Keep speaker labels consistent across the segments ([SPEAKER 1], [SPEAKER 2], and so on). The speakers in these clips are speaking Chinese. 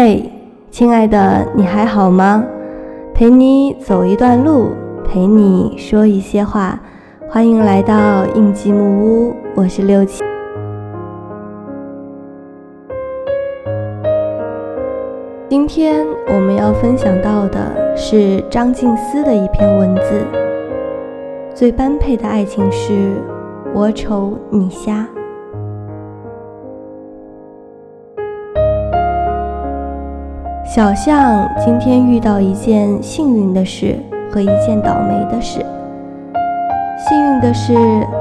[SPEAKER 1] 嘿，亲爱的，你还好吗？陪你走一段路，陪你说一些话。欢迎来到应急木屋，我是六七。今天我们要分享到的是张静思的一篇文字。最般配的爱情是我丑你瞎。小象今天遇到一件幸运的事和一件倒霉的事。幸运的是，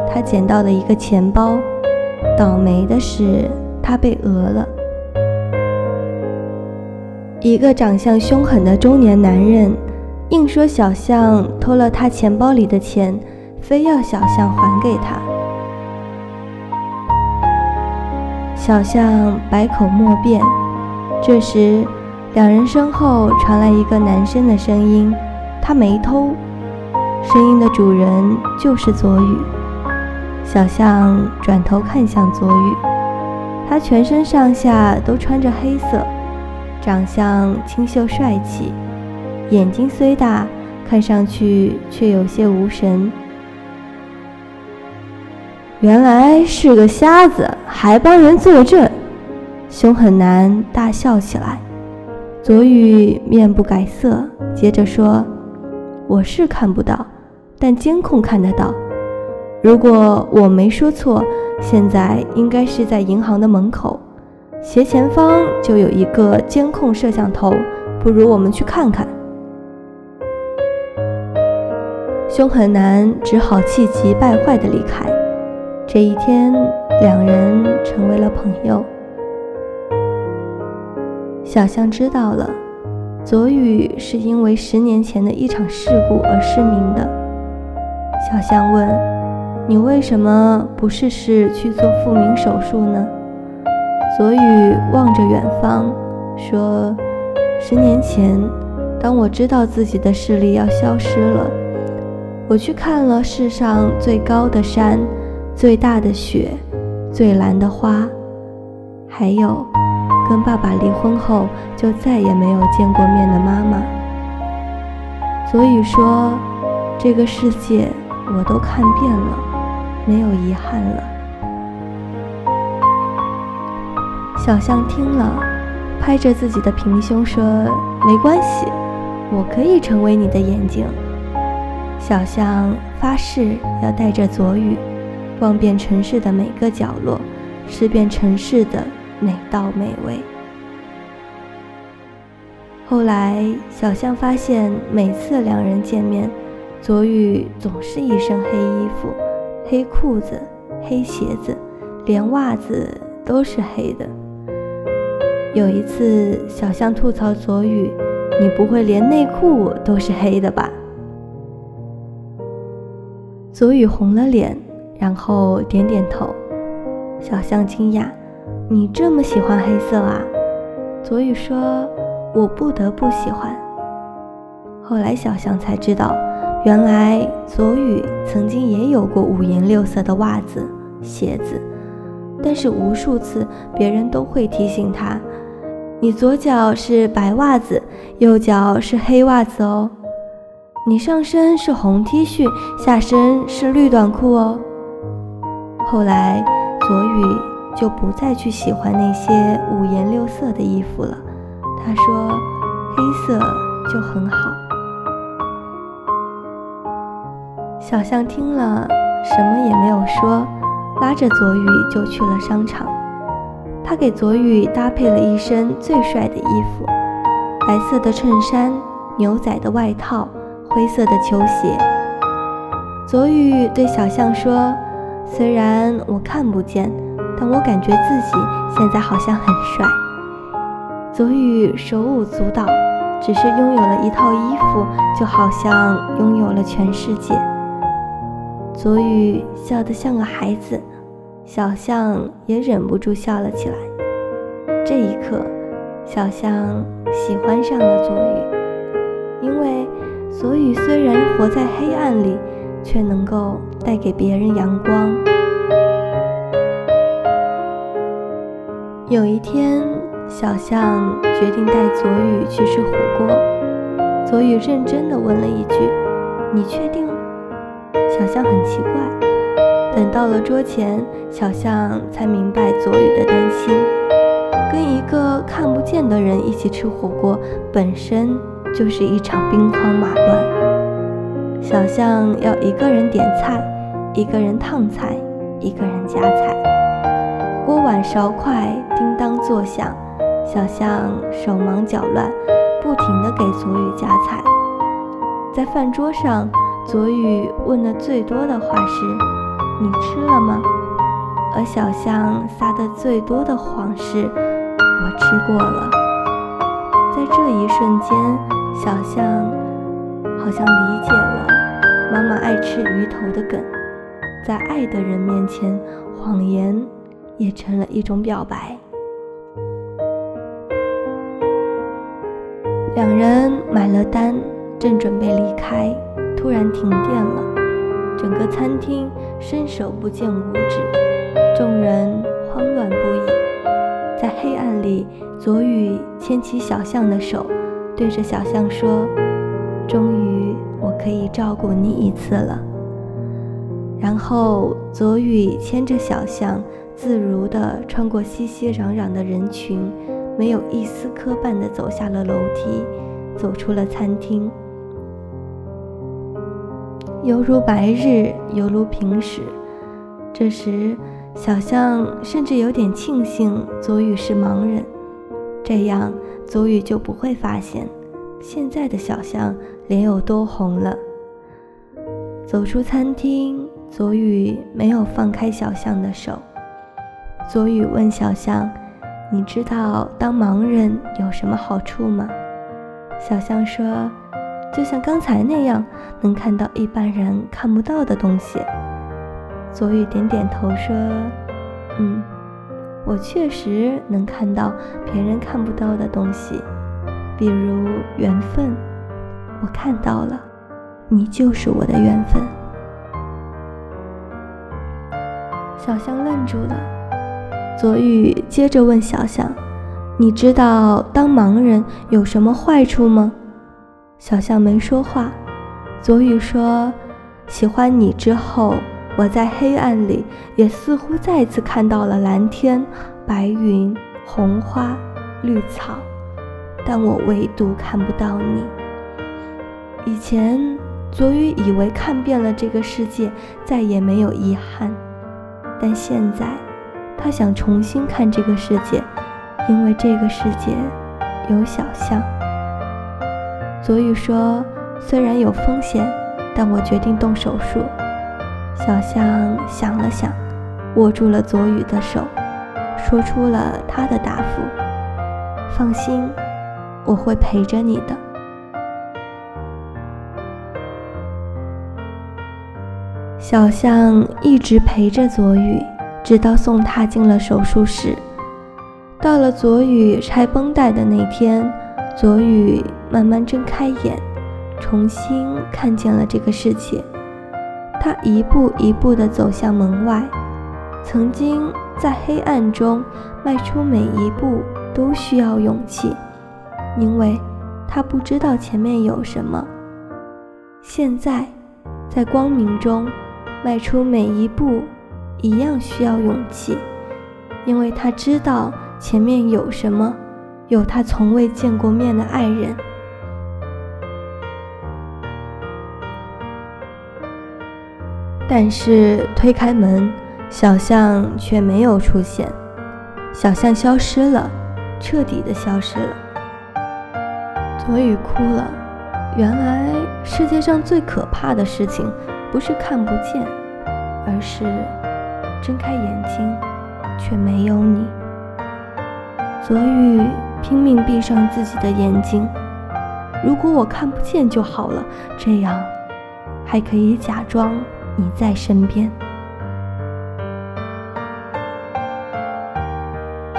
[SPEAKER 1] 他捡到了一个钱包；倒霉的是，他被讹了。一个长相凶狠的中年男人，硬说小象偷了他钱包里的钱，非要小象还给他。小象百口莫辩。这时，两人身后传来一个男生的声音：“他没偷。”声音的主人就是左宇。小象转头看向左宇，他全身上下都穿着黑色，长相清秀帅气，眼睛虽大，看上去却有些无神。原来是个瞎子，还帮人作证！凶狠男大笑起来。左宇面不改色，接着说：“我是看不到，但监控看得到。如果我没说错，现在应该是在银行的门口，斜前方就有一个监控摄像头。不如我们去看看。”凶狠男只好气急败坏地离开。这一天，两人成为了朋友。小象知道了，左宇是因为十年前的一场事故而失明的。小象问：“你为什么不试试去做复明手术呢？”左宇望着远方，说：“十年前，当我知道自己的视力要消失了，我去看了世上最高的山、最大的雪、最蓝的花，还有……”跟爸爸离婚后就再也没有见过面的妈妈，所以说这个世界我都看遍了，没有遗憾了。小象听了，拍着自己的平胸说：“没关系，我可以成为你的眼睛。”小象发誓要带着左宇，望遍城市的每个角落，吃遍城市的。美道美味。后来，小象发现，每次两人见面，左宇总是一身黑衣服、黑裤子、黑鞋子，连袜子都是黑的。有一次，小象吐槽左宇：“你不会连内裤都是黑的吧？”左宇红了脸，然后点点头。小象惊讶。你这么喜欢黑色啊？左宇说：“我不得不喜欢。”后来小象才知道，原来左宇曾经也有过五颜六色的袜子、鞋子，但是无数次别人都会提醒他：“你左脚是白袜子，右脚是黑袜子哦；你上身是红 T 恤，下身是绿短裤哦。”后来左宇。就不再去喜欢那些五颜六色的衣服了。他说：“黑色就很好。”小象听了，什么也没有说，拉着左宇就去了商场。他给左宇搭配了一身最帅的衣服：白色的衬衫、牛仔的外套、灰色的球鞋。左宇对小象说：“虽然我看不见。”但我感觉自己现在好像很帅。左宇手舞足蹈，只是拥有了一套衣服，就好像拥有了全世界。左宇笑得像个孩子，小象也忍不住笑了起来。这一刻，小象喜欢上了左宇，因为左宇虽然活在黑暗里，却能够带给别人阳光。有一天，小象决定带佐宇去吃火锅。佐宇认真地问了一句：“你确定？”小象很奇怪。等到了桌前，小象才明白佐宇的担心。跟一个看不见的人一起吃火锅，本身就是一场兵荒马乱。小象要一个人点菜，一个人烫菜，一个人夹菜。锅碗勺筷叮当作响，小象手忙脚乱，不停地给佐宇夹菜。在饭桌上，佐宇问的最多的话是：“你吃了吗？”而小象撒的最多的谎是。我吃过了，在这一瞬间，小象好像理解了妈妈爱吃鱼头的梗。在爱的人面前，谎言也成了一种表白。两人买了单，正准备离开，突然停电了，整个餐厅伸手不见五指，众人慌乱不已。在黑暗里，左宇牵起小象的手，对着小象说：“终于，我可以照顾你一次了。”然后，左宇牵着小象，自如地穿过熙熙攘攘的人群，没有一丝磕绊地走下了楼梯，走出了餐厅，犹如白日，犹如平时。这时。小象甚至有点庆幸左宇是盲人，这样左宇就不会发现现在的小象脸有多红了。走出餐厅，左宇没有放开小象的手。左宇问小象：“你知道当盲人有什么好处吗？”小象说：“就像刚才那样，能看到一般人看不到的东西。”佐宇点点头说：“嗯，我确实能看到别人看不到的东西，比如缘分。我看到了，你就是我的缘分。”小象愣住了。左宇接着问小象：“你知道当盲人有什么坏处吗？”小象没说话。左宇说：“喜欢你之后。”我在黑暗里，也似乎再次看到了蓝天、白云、红花、绿草，但我唯独看不到你。以前，左宇以为看遍了这个世界，再也没有遗憾，但现在，他想重新看这个世界，因为这个世界有小象。左宇说：“虽然有风险，但我决定动手术。”小象想了想，握住了左宇的手，说出了他的答复：“放心，我会陪着你的。”小象一直陪着左宇，直到送他进了手术室。到了左宇拆绷带的那天，左宇慢慢睁开眼，重新看见了这个世界。他一步一步地走向门外，曾经在黑暗中迈出每一步都需要勇气，因为他不知道前面有什么。现在，在光明中迈出每一步一样需要勇气，因为他知道前面有什么，有他从未见过面的爱人。但是推开门，小象却没有出现。小象消失了，彻底的消失了。左雨哭了。原来世界上最可怕的事情，不是看不见，而是睁开眼睛却没有你。佐宇拼命闭上自己的眼睛。如果我看不见就好了，这样还可以假装。你在身边。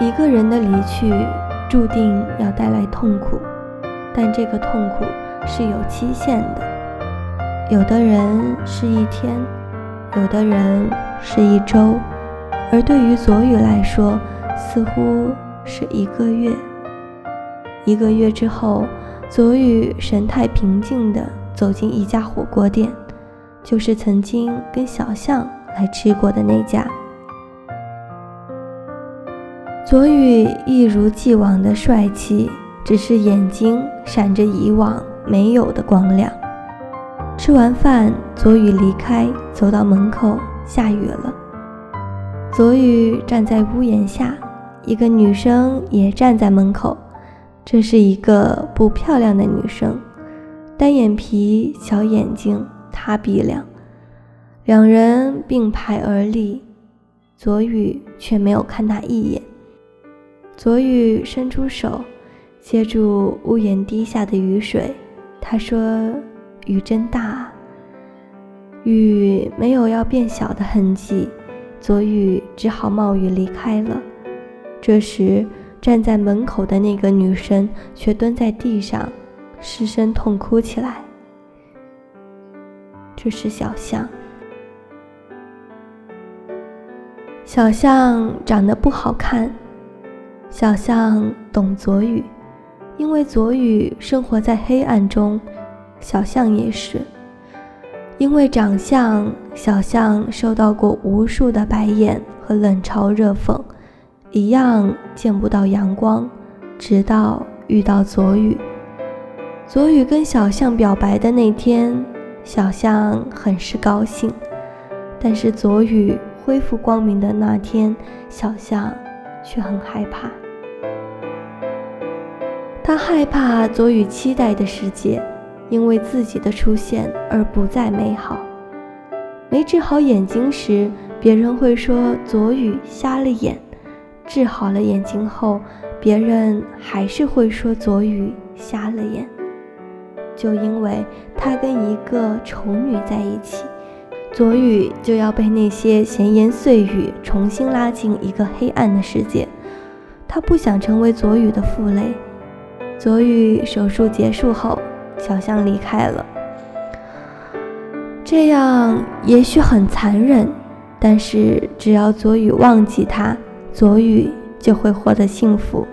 [SPEAKER 1] 一个人的离去注定要带来痛苦，但这个痛苦是有期限的。有的人是一天，有的人是一周，而对于佐宇来说，似乎是一个月。一个月之后，左宇神态平静地走进一家火锅店，就是曾经跟小象来吃过的那家。左宇一如既往的帅气，只是眼睛闪着以往没有的光亮。吃完饭，左宇离开，走到门口，下雨了。左宇站在屋檐下，一个女生也站在门口。这是一个不漂亮的女生，单眼皮，小眼睛，塌鼻梁。两人并排而立，左宇却没有看她一眼。左宇伸出手，接住屋檐滴下的雨水。他说：“雨真大。”啊雨没有要变小的痕迹，左雨只好冒雨离开了。这时，站在门口的那个女生却蹲在地上，失声痛哭起来。这是小象。小象长得不好看。小象懂左雨，因为左雨生活在黑暗中，小象也是。因为长相，小象受到过无数的白眼和冷嘲热讽，一样见不到阳光，直到遇到左雨。左雨跟小象表白的那天，小象很是高兴，但是左雨恢复光明的那天，小象。却很害怕，他害怕左雨期待的世界，因为自己的出现而不再美好。没治好眼睛时，别人会说左雨瞎了眼；治好了眼睛后，别人还是会说左雨瞎了眼。就因为他跟一个丑女在一起。左宇就要被那些闲言碎语重新拉进一个黑暗的世界，他不想成为左宇的负累。左宇手术结束后，小象离开了。这样也许很残忍，但是只要左宇忘记他，左宇就会获得幸福，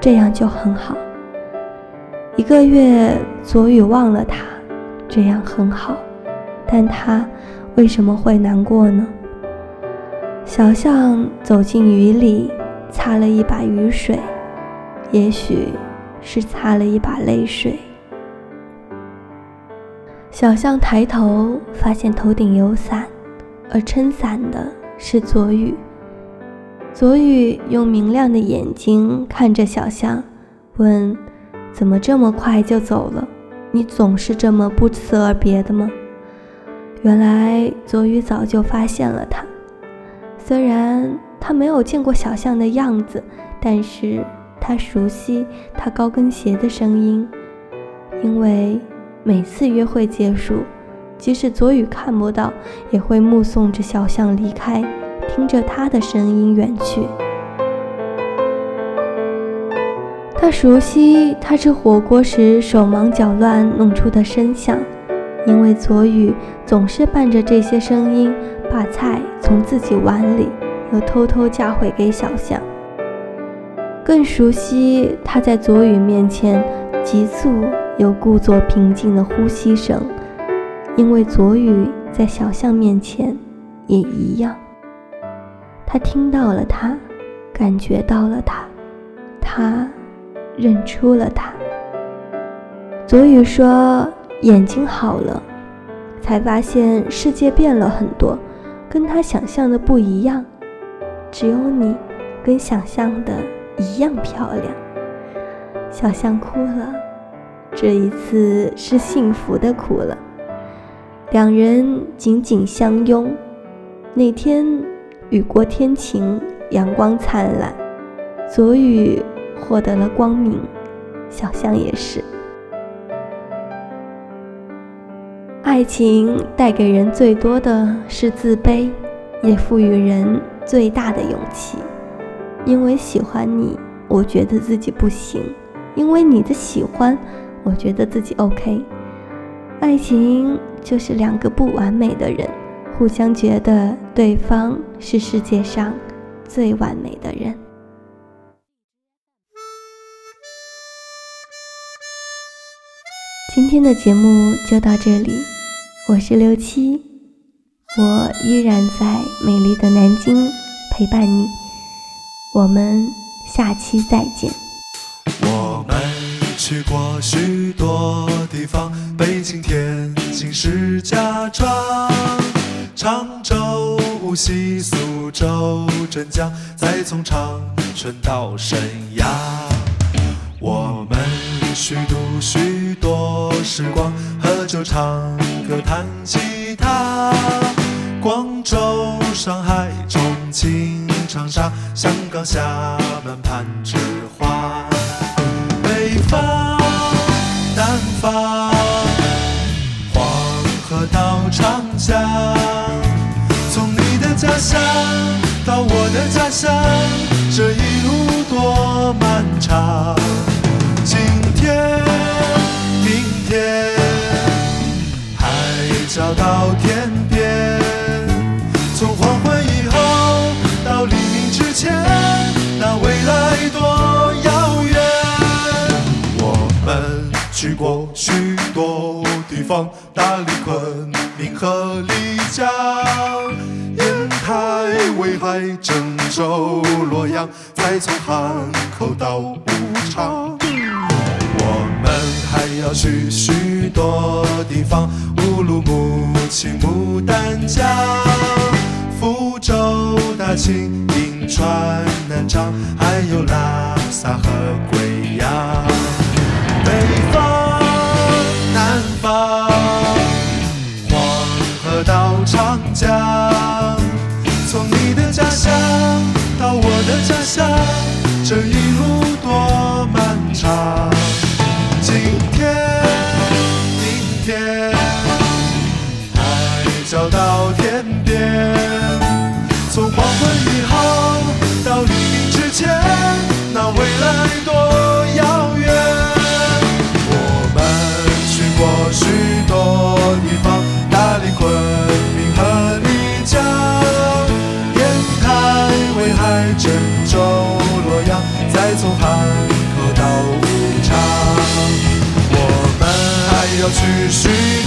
[SPEAKER 1] 这样就很好。一个月，左宇忘了他，这样很好，但他。为什么会难过呢？小象走进雨里，擦了一把雨水，也许是擦了一把泪水。小象抬头，发现头顶有伞，而撑伞的是左雨。左雨用明亮的眼睛看着小象，问：“怎么这么快就走了？你总是这么不辞而别的吗？”原来左雨早就发现了他，虽然他没有见过小象的样子，但是他熟悉他高跟鞋的声音，因为每次约会结束，即使左雨看不到，也会目送着小象离开，听着他的声音远去。他熟悉他吃火锅时手忙脚乱弄出的声响。因为左雨总是伴着这些声音，把菜从自己碗里又偷偷夹回给小象。更熟悉他在左雨面前急促又故作平静的呼吸声，因为左雨在小象面前也一样。他听到了他，感觉到了他，他认出了他。左雨说。眼睛好了，才发现世界变了很多，跟他想象的不一样。只有你，跟想象的一样漂亮。小象哭了，这一次是幸福的哭了。两人紧紧相拥。那天雨过天晴，阳光灿烂，左雨获得了光明，小象也是。爱情带给人最多的是自卑，也赋予人最大的勇气。因为喜欢你，我觉得自己不行；因为你的喜欢，我觉得自己 ok 爱情就是两个不完美的人互相觉得对方是世界上最完美的人。今天的节目就到这里我是六七我依然在美丽的南京陪伴你我们下期再见。
[SPEAKER 2] 去过许多地方，北京、天津、石家庄、常州、无锡、苏州、镇江，再从长春到沈阳。我们虚度许多时光，喝酒、唱歌、弹吉他。广州、上海、重庆、长沙、香港、厦门、攀枝花。北方家乡到我的家乡，这一路多漫长。今天、明天，海角到天边，从黄昏以后到黎明之前，那未来多遥远。我们去过许多地方，大理、昆明和丽江，威海、郑州、洛阳，再从汉口到武昌。我们还要去许多地方，乌鲁木齐、牡丹江、福州、大庆、银川、南昌，还有拉萨和贵阳。北方、南方，黄河到长江，家乡到我的家乡，这一路多漫长。只需